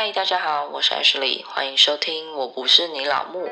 嗨，大家好，我是 Ashley，欢迎收听。我不是你老木。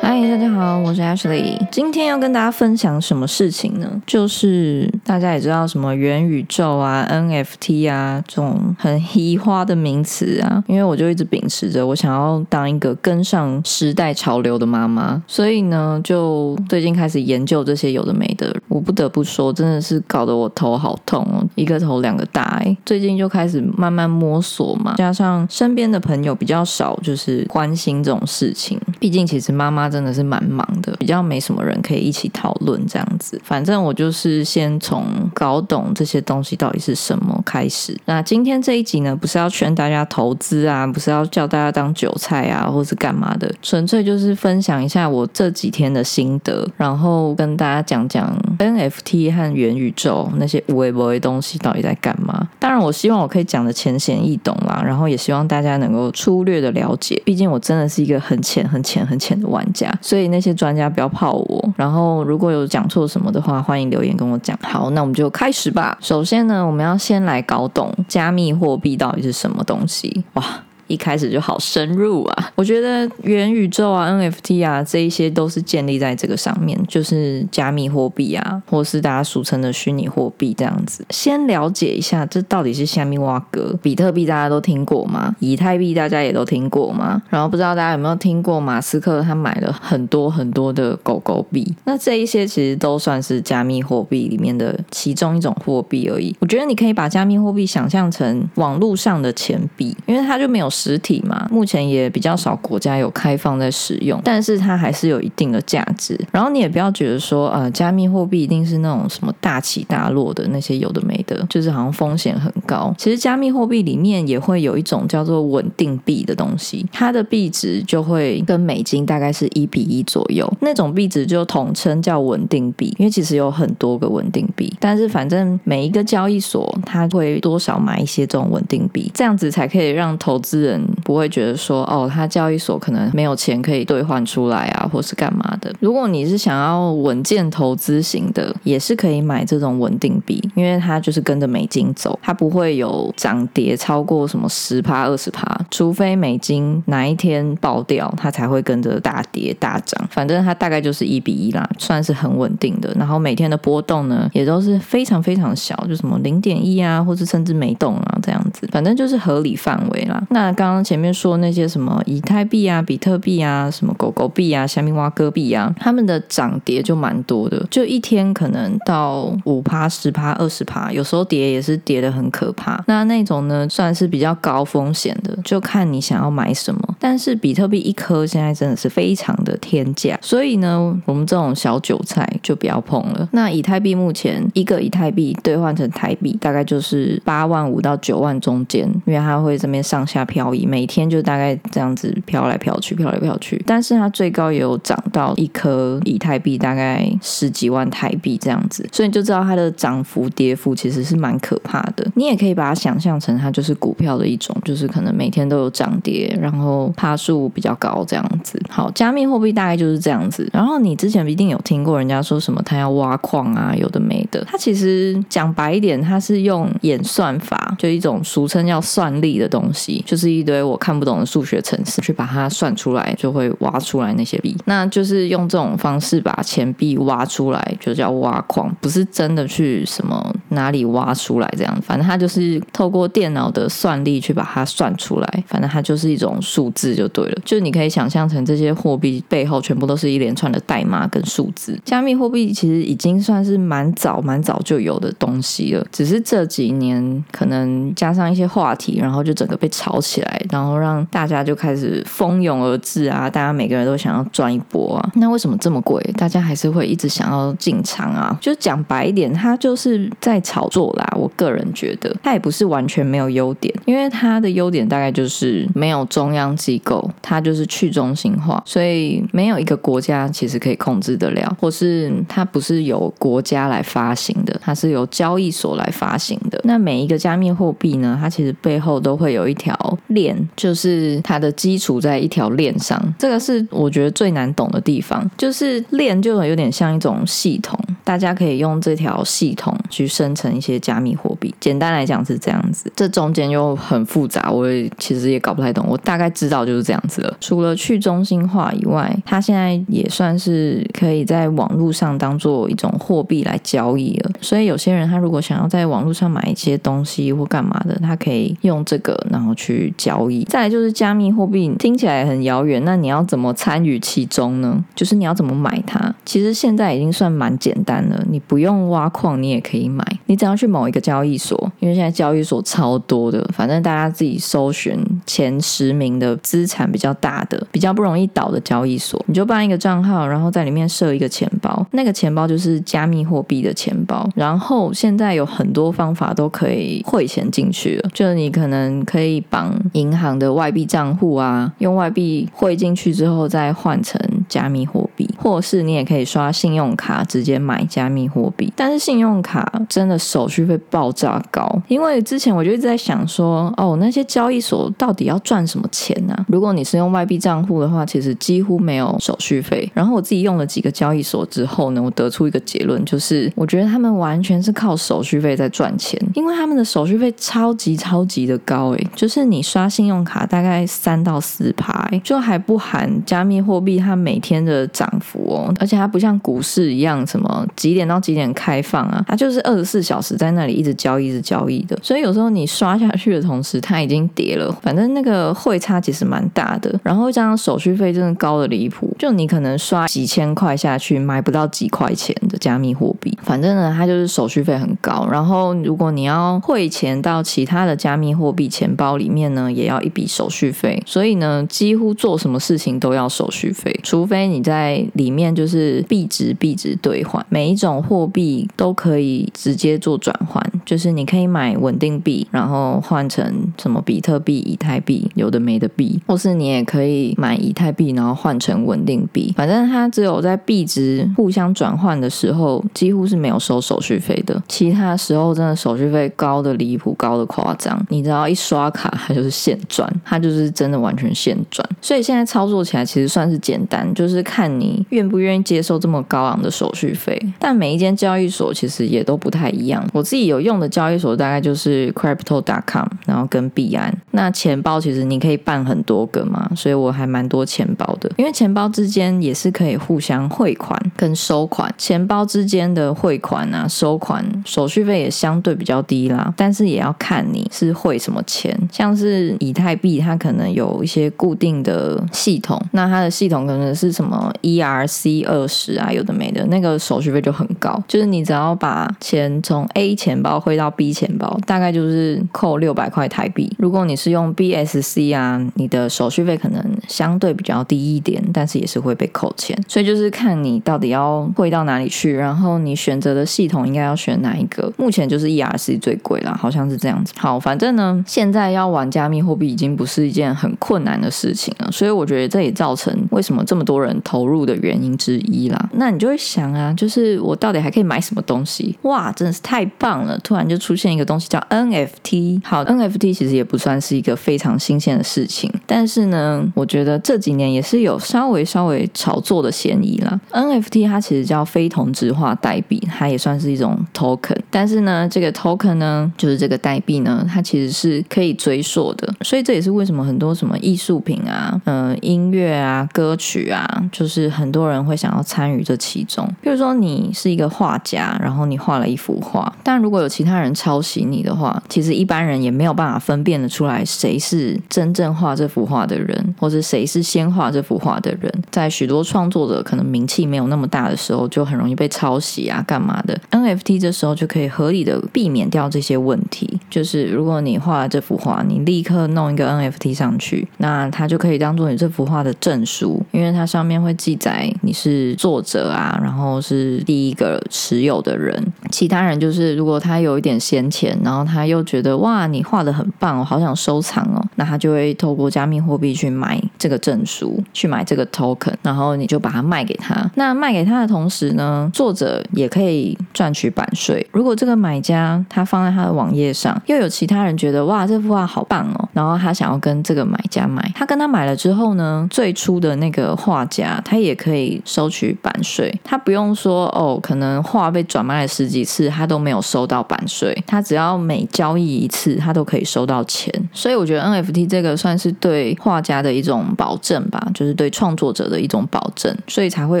嗨，大家好，我是 Ashley。今天要跟大家分享什么事情呢？就是大家也知道什么元宇宙啊、NFT 啊这种很稀花的名词啊。因为我就一直秉持着我想要当一个跟上时代潮流的妈妈，所以呢，就最近开始研究这些有的没的。我不得不说，真的是搞得我头好痛哦，一个头两个大。最近就开始慢慢摸索嘛，加上身边的朋友比较少，就是关心这种事情。毕竟其实妈妈真的是蛮忙比较没什么人可以一起讨论这样子。反正我就是先从搞懂这些东西到底是什么开始。那今天这一集呢，不是要劝大家投资啊，不是要叫大家当韭菜啊，或是干嘛的，纯粹就是分享一下我这几天的心得，然后跟大家讲讲 NFT 和元宇宙那些无微不微东西到底在干嘛。当然，我希望我可以讲的浅显易懂啦，然后也希望大家能够粗略的了解。毕竟我真的是一个很浅很浅很浅的玩家，所以那些专家大家不要泡我。然后如果有讲错什么的话，欢迎留言跟我讲。好，那我们就开始吧。首先呢，我们要先来搞懂加密货币到底是什么东西。哇！一开始就好深入啊！我觉得元宇宙啊、NFT 啊这一些都是建立在这个上面，就是加密货币啊，或是大家俗称的虚拟货币这样子。先了解一下，这到底是虾米挖格？比特币大家都听过吗？以太币大家也都听过吗？然后不知道大家有没有听过马斯克他买了很多很多的狗狗币？那这一些其实都算是加密货币里面的其中一种货币而已。我觉得你可以把加密货币想象成网络上的钱币，因为它就没有。实体嘛，目前也比较少国家有开放在使用，但是它还是有一定的价值。然后你也不要觉得说，呃，加密货币一定是那种什么大起大落的那些有的没的，就是好像风险很高。其实加密货币里面也会有一种叫做稳定币的东西，它的币值就会跟美金大概是一比一左右，那种币值就统称叫稳定币。因为其实有很多个稳定币，但是反正每一个交易所它会多少买一些这种稳定币，这样子才可以让投资人。人不会觉得说哦，他交易所可能没有钱可以兑换出来啊，或是干嘛的。如果你是想要稳健投资型的，也是可以买这种稳定币，因为它就是跟着美金走，它不会有涨跌超过什么十趴二十趴，除非美金哪一天爆掉，它才会跟着大跌大涨。反正它大概就是一比一啦，算是很稳定的。然后每天的波动呢，也都是非常非常小，就什么零点一啊，或是甚至没动啊这样子，反正就是合理范围啦。那刚刚前面说那些什么以太币啊、比特币啊、什么狗狗币啊、虾米挖哥币啊，他们的涨跌就蛮多的，就一天可能到五趴、十趴、二十趴，有时候跌也是跌的很可怕。那那种呢，算是比较高风险的，就看你想要买什么。但是比特币一颗现在真的是非常的天价，所以呢，我们这种小韭菜就不要碰了。那以太币目前一个以太币兑换成台币大概就是八万五到九万中间，因为它会这边上下飘。每天就大概这样子飘来飘去，飘来飘去。但是它最高也有涨到一颗以太币大概十几万台币这样子，所以你就知道它的涨幅跌幅其实是蛮可怕的。你也可以把它想象成它就是股票的一种，就是可能每天都有涨跌，然后趴数比较高这样子。好，加密货币大概就是这样子。然后你之前一定有听过人家说什么，他要挖矿啊，有的没的。它其实讲白一点，它是用演算法，就一种俗称叫算力的东西，就是。一堆我看不懂的数学程式，去把它算出来，就会挖出来那些币。那就是用这种方式把钱币挖出来，就叫挖矿，不是真的去什么哪里挖出来这样。反正它就是透过电脑的算力去把它算出来。反正它就是一种数字就对了。就你可以想象成这些货币背后全部都是一连串的代码跟数字。加密货币其实已经算是蛮早蛮早就有的东西了，只是这几年可能加上一些话题，然后就整个被炒起来。然后让大家就开始蜂拥而至啊！大家每个人都想要赚一波啊！那为什么这么贵？大家还是会一直想要进场啊？就讲白一点，它就是在炒作啦。我个人觉得，它也不是完全没有优点，因为它的优点大概就是没有中央机构，它就是去中心化，所以没有一个国家其实可以控制得了，或是它不是由国家来发行的，它是由交易所来发行的。那每一个加密货币呢，它其实背后都会有一条。链就是它的基础在一条链上，这个是我觉得最难懂的地方。就是链就有点像一种系统。大家可以用这条系统去生成一些加密货币。简单来讲是这样子，这中间又很复杂，我也其实也搞不太懂。我大概知道就是这样子了。除了去中心化以外，它现在也算是可以在网络上当做一种货币来交易了。所以有些人他如果想要在网络上买一些东西或干嘛的，他可以用这个然后去交易。再来就是加密货币，听起来很遥远，那你要怎么参与其中呢？就是你要怎么买它？其实现在已经算蛮简单了，你不用挖矿，你也可以买。你只要去某一个交易所，因为现在交易所超多的，反正大家自己搜寻前十名的资产比较大的、比较不容易倒的交易所，你就办一个账号，然后在里面设一个钱包，那个钱包就是加密货币的钱包。然后现在有很多方法都可以汇钱进去了，就是你可能可以绑银行的外币账户啊，用外币汇进去之后再换成加密货币币，或是你也可以刷信用卡直接买加密货币。但是信用卡真的手续费爆炸高，因为之前我就一直在想说，哦，那些交易所到底要赚什么钱呢？如果你是用外币账户的话，其实几乎没有手续费。然后我自己用了几个交易所之后呢，我得出一个结论，就是我觉得他们完全是靠手续费在赚钱，因为他们的手续费超级超级的高，诶，就是你刷信用卡大概三到四排，就还不含加密货币它每天的涨幅哦，而且它不像股市一样，什么几点到几点开放啊，它就是二十四小时在那里一直交易、一直交易的，所以有时候你刷下去的同时，它已经跌了，反正那个汇差其实蛮大的，然后这样手续费真的高的离谱，就你可能刷几千块下去买不到几块钱的加密货币，反正呢，它就是手续费很高，然后如果你要汇钱到其他的加密货币钱包里面呢，也要一笔手续费，所以呢，几乎做什么事情都要手续费，除非你在里面就是币值币值兑换，每一种货币都可以直接做转换，就是你可以买稳定币，然后换成什么比特币、以太币，有的没的币，或是你也可以买以太币，然后换成稳定币，反正它只有在币值互相转换的时候，几乎是没有收手续费的，其他时候真的手续费高的离谱，高的夸张，你只要一刷卡，它就是现赚，它就是真的完全现赚，所以现在操作起来其实算是简单，就是看你愿不愿意接受这么高昂的手续费，但每一间交易所其实也都不太一样。我自己有用的交易所大概就是 Crypto.com，然后跟币安。那钱包其实你可以办很多个嘛，所以我还蛮多钱包的，因为钱包之间也是可以互相汇款跟收款，钱包之间的汇款啊、收款手续费也相对比较低啦，但是也要看你是汇什么钱，像是以太币，它可能有一些固定的系统，那它的系统可能是什么一 ERC 二十啊，有的没的，那个手续费就很高，就是你只要把钱从 A 钱包汇到 B 钱包，大概就是扣六百块台币。如果你是用 BSC 啊，你的手续费可能相对比较低一点，但是也是会被扣钱，所以就是看你到底要汇到哪里去，然后你选择的系统应该要选哪一个。目前就是 ERC 最贵啦，好像是这样子。好，反正呢，现在要玩加密货币已经不是一件很困难的事情了，所以我觉得这也造成为什么这么多人投入的原因之一啦。那你就会想啊，就是我到底还可以买什么东西？哇，真的是太棒了！突然就出现一个东西叫 NFT。好，NFT 其实也不算是一个非常新鲜的事情，但是呢，我觉得这几年也是有稍微稍微炒作的嫌疑啦。NFT 它其实叫非同质化代币，它也算是一种 token，但是呢，这个 token 呢，就是这个代币呢，它其实是可以追溯的，所以这也是为什么很多什么艺术品啊、嗯、音乐啊、歌曲啊，就是很多人会想要参与这其中。比如说你是一个画家，然后你画了一幅画，但如果有其他人抄袭你的话，其实一般人也没有办法分辨得出来谁是真正画这幅画的人，或者谁是先画这幅画的人。在许多创作者可能名气没有那么大的时候，就很容易被抄袭啊，干嘛的？NFT 这时候就可以合理的避免掉这些问题。就是如果你画了这幅画，你立刻弄一个 NFT 上去，那它就可以当做你这幅画的证书，因为它上面会记在你是作者啊，然后是第一个持有的人。其他人就是如果他有一点闲钱，然后他又觉得哇，你画的很棒，我好想收藏哦，那他就会透过加密货币去买这个证书，去买这个 token，然后你就把它卖给他。那卖给他的同时呢，作者也可以赚取版税。如果这个买家他放在他的网页上，又有其他人觉得哇，这幅画好棒哦，然后他想要跟这个买家买，他跟他买了之后呢，最初的那个画家他也也可以收取版税。他不用说哦，可能画被转卖了十几次，他都没有收到版税。他只要每交易一次，他都可以收到钱。所以我觉得 NFT 这个算是对画家的一种保证吧，就是对创作者的一种保证，所以才会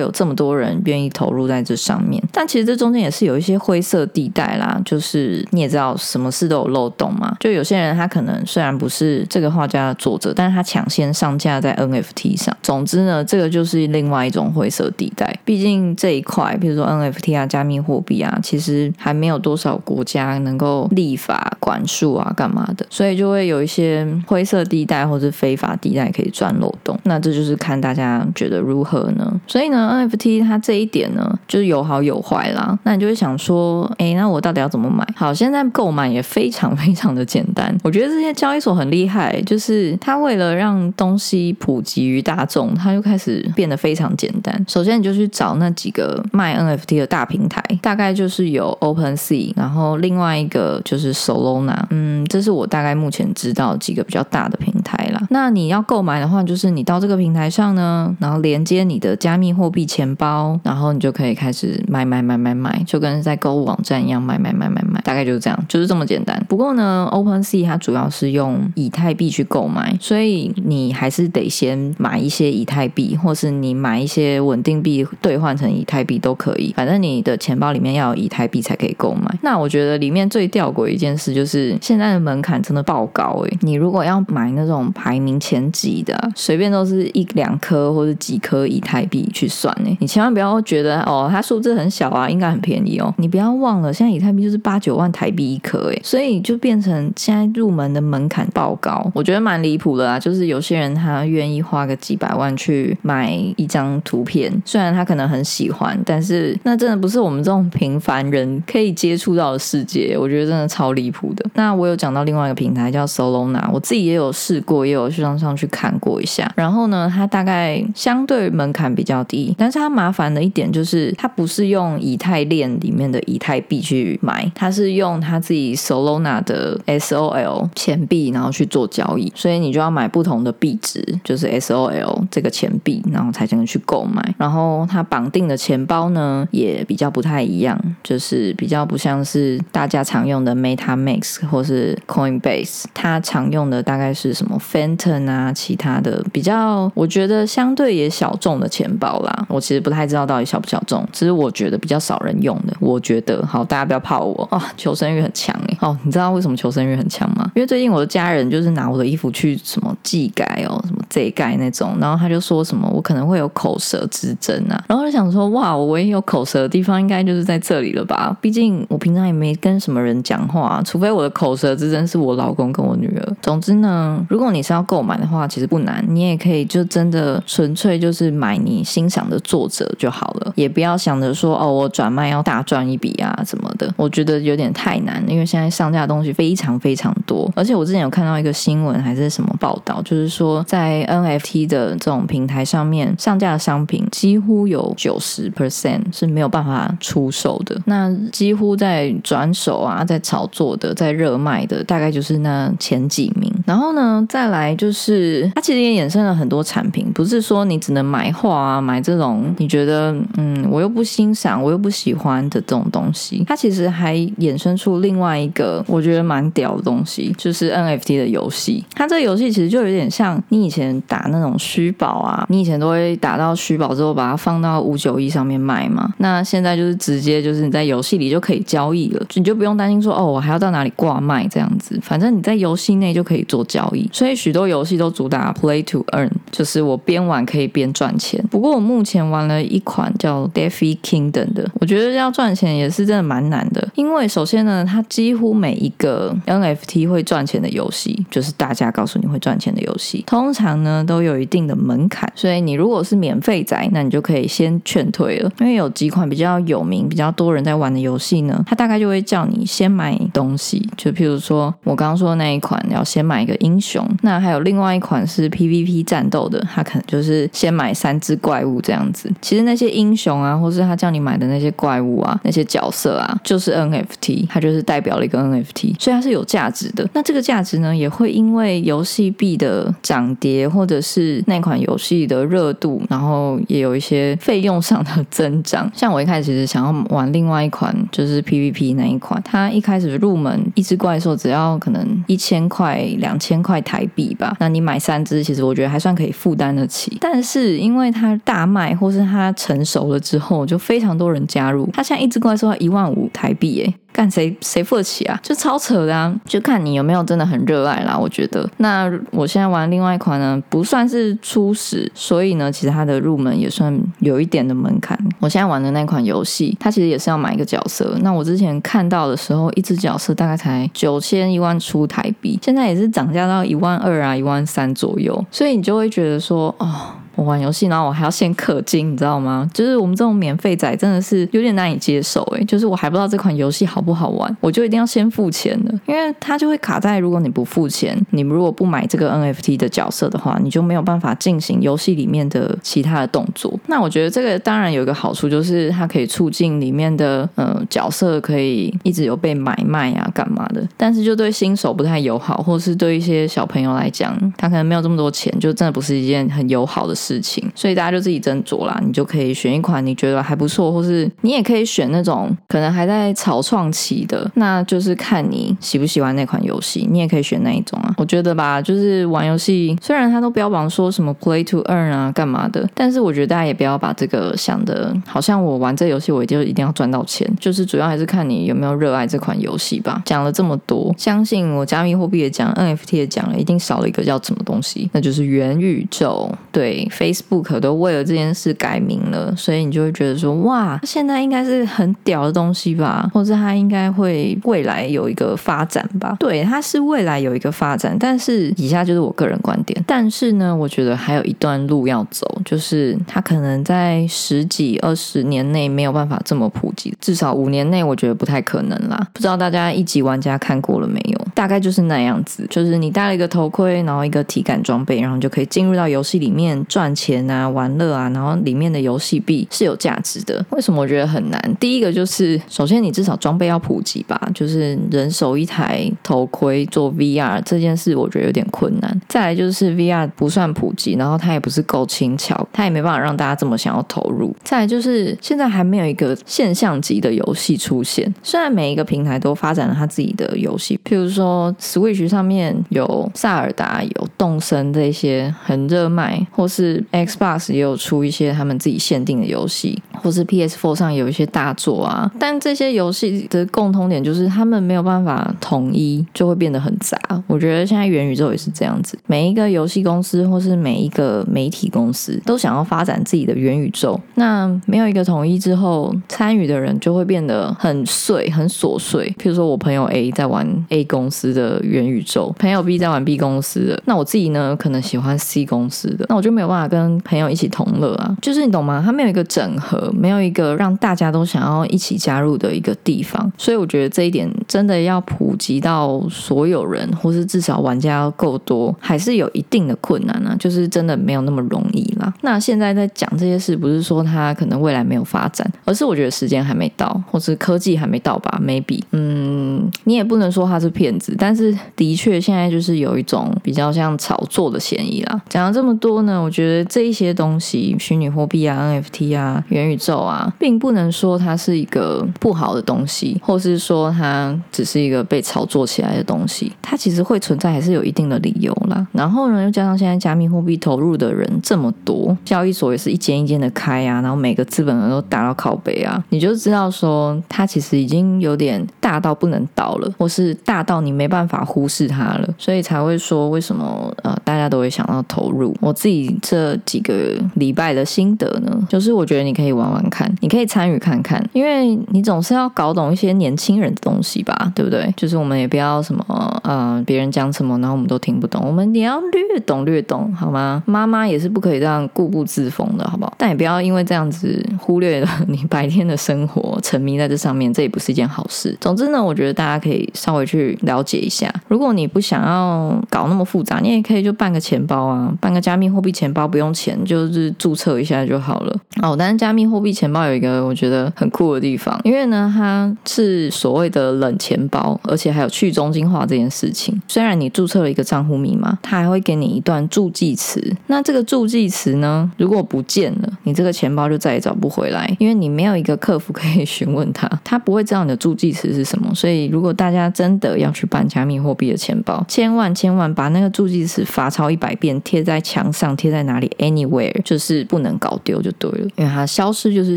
有这么多人愿意投入在这上面。但其实这中间也是有一些灰色地带啦，就是你也知道，什么事都有漏洞嘛。就有些人他可能虽然不是这个画家的作者，但是他抢先上架在 NFT 上。总之呢，这个就是另外一种灰色地带。毕竟这一块，比如说 NFT 啊、加密货币啊，其实还没有多少国家能够立法管束啊、干嘛的，所以就会有一些灰色地带或者非法地带可以钻漏洞。那这就是看大家觉得如何呢？所以呢，NFT 它这一点呢，就是有好有坏啦。那你就会想说，哎，那我到底要怎么买？好，现在购买也非常非常的简单。我觉得这些交易所很厉害，就是它为了让东西普及于大众，它就开始变得非常简单。首先，你就去找那几个卖 NFT 的大平台，大概就是有 OpenSea，然后另外一个就是 Solana。嗯，这是我大概目前知道几个比较大的平台啦。那你要购买的话，就是你到这个平台上呢，然后连接你的加密货币钱包，然后你就可以开始买买买买买，就跟在购物网站一样买买买买买，大概就是这样，就是这么简单。不过呢，OpenSea 它主要是用以太币去购买，所以你还是得先买一些以太币，或是你买一些稳定币兑换成以太币都可以。反正你的钱包里面要有以太币才可以购买。那我觉得里面最吊诡一件事就是现在的门槛真的爆高诶，你如果要买那种排名前几的，随便都是一两颗或者几颗以太币去算诶，你千万不要觉得哦，它数字很小啊，应该很便宜哦。你不要忘了，现在以太币就是八九万台币一颗诶，所以就变成现在入门的门槛爆高，我觉得蛮离谱的啊。就是有些人他愿意花个几百万去买一张图片，虽然他可能很喜欢，但是那真的不是我们这种平凡人可以接触到的世界。我觉得真的超离谱的。那我有讲到另外一个平台叫 Solana，我自己也有试过，也有去上上去看过一下。然后呢，它大概相对门槛比较低，但是它麻烦的一点就是它不是用以太链里面的以太币去买，它是用它自己 Solana 的 SOL 钱币，然后去做交易。所以你就要买不同的币值，就是 SOL 这个钱币，然后才能去购买。然后它绑定的钱包呢，也比较不太一样，就是比较不像是大家常用的 MetaMask 或是 Coinbase，它常用的大概是什么 Phantom 啊，其他的比较，我觉得相对也小众的钱包啦。我其实不太知道到底小不小众，只是我觉得比较少人用的。我觉得好，大家不要怕我哦，求生欲很强哎。哦，你知道为什么求生欲很强吗？因为最近我的家人就是拿我的衣服去什么寄改哦，什么这改那种，然后他就说什么我可能会有口舌之争啊，然后就想说哇，我唯一有口舌的地方应该就是在这里了吧？毕竟我平常也没跟什么人讲话，除非我的口舌之争是我老公跟我女儿。总之呢，如果你是要购买的话，其实不难，你也可以就真的纯粹就是买你欣赏的作者就好了，也不要想着说哦，我转卖要大赚一笔啊什么的，我觉得有点太难，因为现在上架的东西非常非常多，而且我之前有看到一个新闻还是什么报道，就是说在 NFT 的这种平台上面上架的商品，几乎有九十 percent 是没有办法出售的，那几乎在转手啊，在炒作的，在热卖的，大概就是那前几名。然后呢，再来就是它其实也衍生了很多产品，不是说你只能买画啊，买这种你觉得嗯我又不欣赏，我又不喜欢的这种东西，它其实还衍生出另外一个我觉得蛮屌的东西，就是 NFT 的游戏。它这个游戏其实就有点像你以前打那种虚宝啊，你以前都会打到虚宝之后把它放到五九一上面卖嘛。那现在就是直接就是你在游戏里就可以交易了，你就不用担心说哦我还要到哪里挂卖这样子，反正你在游戏内就可以做交易。所以许多游戏都主打 Play to Earn，就是我边玩可以边赚钱。不过我目前玩了一款叫 Defi Kingdom 的，我觉得要赚钱也是真的蛮难的，因为首先呢，它几乎每一个 NFT 会赚钱的游戏，就是大家告诉你会赚钱的游戏，通常呢都有一定的门槛。所以你如果是免费仔，那你就可以先劝退了，因为有几款比较有名、比较多人在玩的游戏呢，它大概就会叫你先买东西，就譬如说我刚刚说的那一款，要先买一个英雄。那还有另外一款是 PVP 战斗的，它可能就是先买三只怪物这样子。其实那些英雄啊，或是他叫你买的那些怪物啊、那些角色啊，就是 NFT，它就是代表了一个 NFT，所以它是有价值的。那这个价值呢，也会因为游戏币的涨跌，或者是那款游戏的热度，然后也有一些费用上的增长。像我一开始其实想要玩另外一款，就是 PVP 那一款，它一开始入门一只怪兽只要可能一千块、两千块台币吧，那你买三只，其实我觉得还算可以负担得起。但是因为它大卖，或是它成熟了之后，就非常多人加入，它现在一只怪兽要一万五台币，哎。干谁谁付得起啊？就超扯的啊！就看你有没有真的很热爱啦。我觉得，那我现在玩另外一款呢，不算是初始，所以呢，其实它的入门也算有一点的门槛。我现在玩的那款游戏，它其实也是要买一个角色。那我之前看到的时候，一只角色大概才九千一万出台币，现在也是涨价到一万二啊，一万三左右。所以你就会觉得说，哦。我玩游戏，然后我还要先氪金，你知道吗？就是我们这种免费仔真的是有点难以接受诶，就是我还不知道这款游戏好不好玩，我就一定要先付钱的，因为它就会卡在如果你不付钱，你如果不买这个 NFT 的角色的话，你就没有办法进行游戏里面的其他的动作。那我觉得这个当然有一个好处，就是它可以促进里面的呃角色可以一直有被买卖啊干嘛的，但是就对新手不太友好，或是对一些小朋友来讲，他可能没有这么多钱，就真的不是一件很友好的。事事情，所以大家就自己斟酌啦。你就可以选一款你觉得还不错，或是你也可以选那种可能还在草创期的，那就是看你喜不喜欢那款游戏。你也可以选那一种啊。我觉得吧，就是玩游戏，虽然他都标榜说什么 play to earn 啊，干嘛的，但是我觉得大家也不要把这个想的，好像我玩这游戏我就一定要赚到钱。就是主要还是看你有没有热爱这款游戏吧。讲了这么多，相信我加密货币也讲，NFT 也讲了，一定少了一个叫什么东西，那就是元宇宙。对。Facebook 都为了这件事改名了，所以你就会觉得说，哇，现在应该是很屌的东西吧，或者它应该会未来有一个发展吧？对，它是未来有一个发展，但是以下就是我个人观点。但是呢，我觉得还有一段路要走，就是它可能在十几二十年内没有办法这么普及，至少五年内我觉得不太可能啦。不知道大家一级玩家看过了没有？大概就是那样子，就是你戴了一个头盔，然后一个体感装备，然后就可以进入到游戏里面赚钱啊、玩乐啊，然后里面的游戏币是有价值的。为什么我觉得很难？第一个就是，首先你至少装备要普及吧，就是人手一台头盔做 VR 这件事，我觉得有点困难。再来就是 VR 不算普及，然后它也不是够轻巧，它也没办法让大家这么想要投入。再来就是现在还没有一个现象级的游戏出现，虽然每一个平台都发展了它自己的游戏，譬如说。Switch 上面有萨尔达、有动森这些很热卖，或是 Xbox 也有出一些他们自己限定的游戏，或是 PS4 上有一些大作啊。但这些游戏的共通点就是他们没有办法统一，就会变得很杂。我觉得现在元宇宙也是这样子，每一个游戏公司或是每一个媒体公司都想要发展自己的元宇宙。那没有一个统一之后，参与的人就会变得很碎、很琐碎。譬如说我朋友 A 在玩 A 公。司的元宇宙，朋友 B 在玩 B 公司的，那我自己呢，可能喜欢 C 公司的，那我就没有办法跟朋友一起同乐啊。就是你懂吗？他没有一个整合，没有一个让大家都想要一起加入的一个地方。所以我觉得这一点真的要普及到所有人，或是至少玩家够多，还是有一定的困难啊。就是真的没有那么容易啦。那现在在讲这些事，不是说它可能未来没有发展，而是我觉得时间还没到，或是科技还没到吧？Maybe，嗯，你也不能说他是骗子。但是的确，现在就是有一种比较像炒作的嫌疑啦。讲了这么多呢，我觉得这一些东西，虚拟货币啊、NFT 啊、元宇宙啊，并不能说它是一个不好的东西，或是说它只是一个被炒作起来的东西。它其实会存在，还是有一定的理由啦。然后呢，又加上现在加密货币投入的人这么多，交易所也是一间一间的开啊，然后每个资本人都打到靠背啊，你就知道说它其实已经有点大到不能倒了，或是大到你。没办法忽视它了，所以才会说为什么呃大家都会想到投入。我自己这几个礼拜的心得呢，就是我觉得你可以玩玩看，你可以参与看看，因为你总是要搞懂一些年轻人的东西吧，对不对？就是我们也不要什么呃别人讲什么，然后我们都听不懂，我们也要略懂略懂，好吗？妈妈也是不可以这样固步自封的，好不好？但也不要因为这样子忽略了你白天的生活，沉迷在这上面，这也不是一件好事。总之呢，我觉得大家可以稍微去了。了解一下，如果你不想要搞那么复杂，你也可以就办个钱包啊，办个加密货币钱包，不用钱，就是注册一下就好了。哦，但是加密货币钱包有一个我觉得很酷的地方，因为呢它是所谓的冷钱包，而且还有去中心化这件事情。虽然你注册了一个账户密码，它还会给你一段助记词。那这个助记词呢，如果不见了，你这个钱包就再也找不回来，因为你没有一个客服可以询问他，他不会知道你的助记词是什么。所以如果大家真的要去办加密货币的钱包，千万千万把那个助记词罚抄一百遍，贴在墙上，贴在哪里？Anywhere，就是不能搞丢就对了，因为它消失就是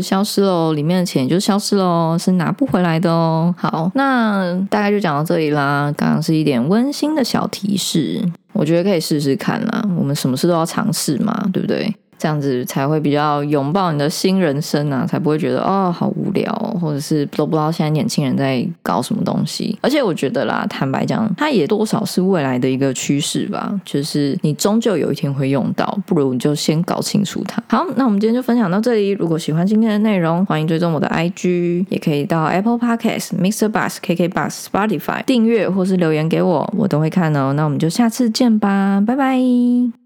消失喽，里面的钱就消失喽，是拿不回来的哦。好，那大概就讲到这里啦。刚刚是一点温馨的小提示，我觉得可以试试看啦。我们什么事都要尝试嘛，对不对？这样子才会比较拥抱你的新人生啊，才不会觉得哦好无聊，或者是都不知道现在年轻人在搞什么东西。而且我觉得啦，坦白讲，它也多少是未来的一个趋势吧，就是你终究有一天会用到，不如你就先搞清楚它。好，那我们今天就分享到这里。如果喜欢今天的内容，欢迎追踪我的 IG，也可以到 Apple Podcast、Mr. Bus、KK Bus、Spotify 订阅或是留言给我，我都会看哦。那我们就下次见吧，拜拜。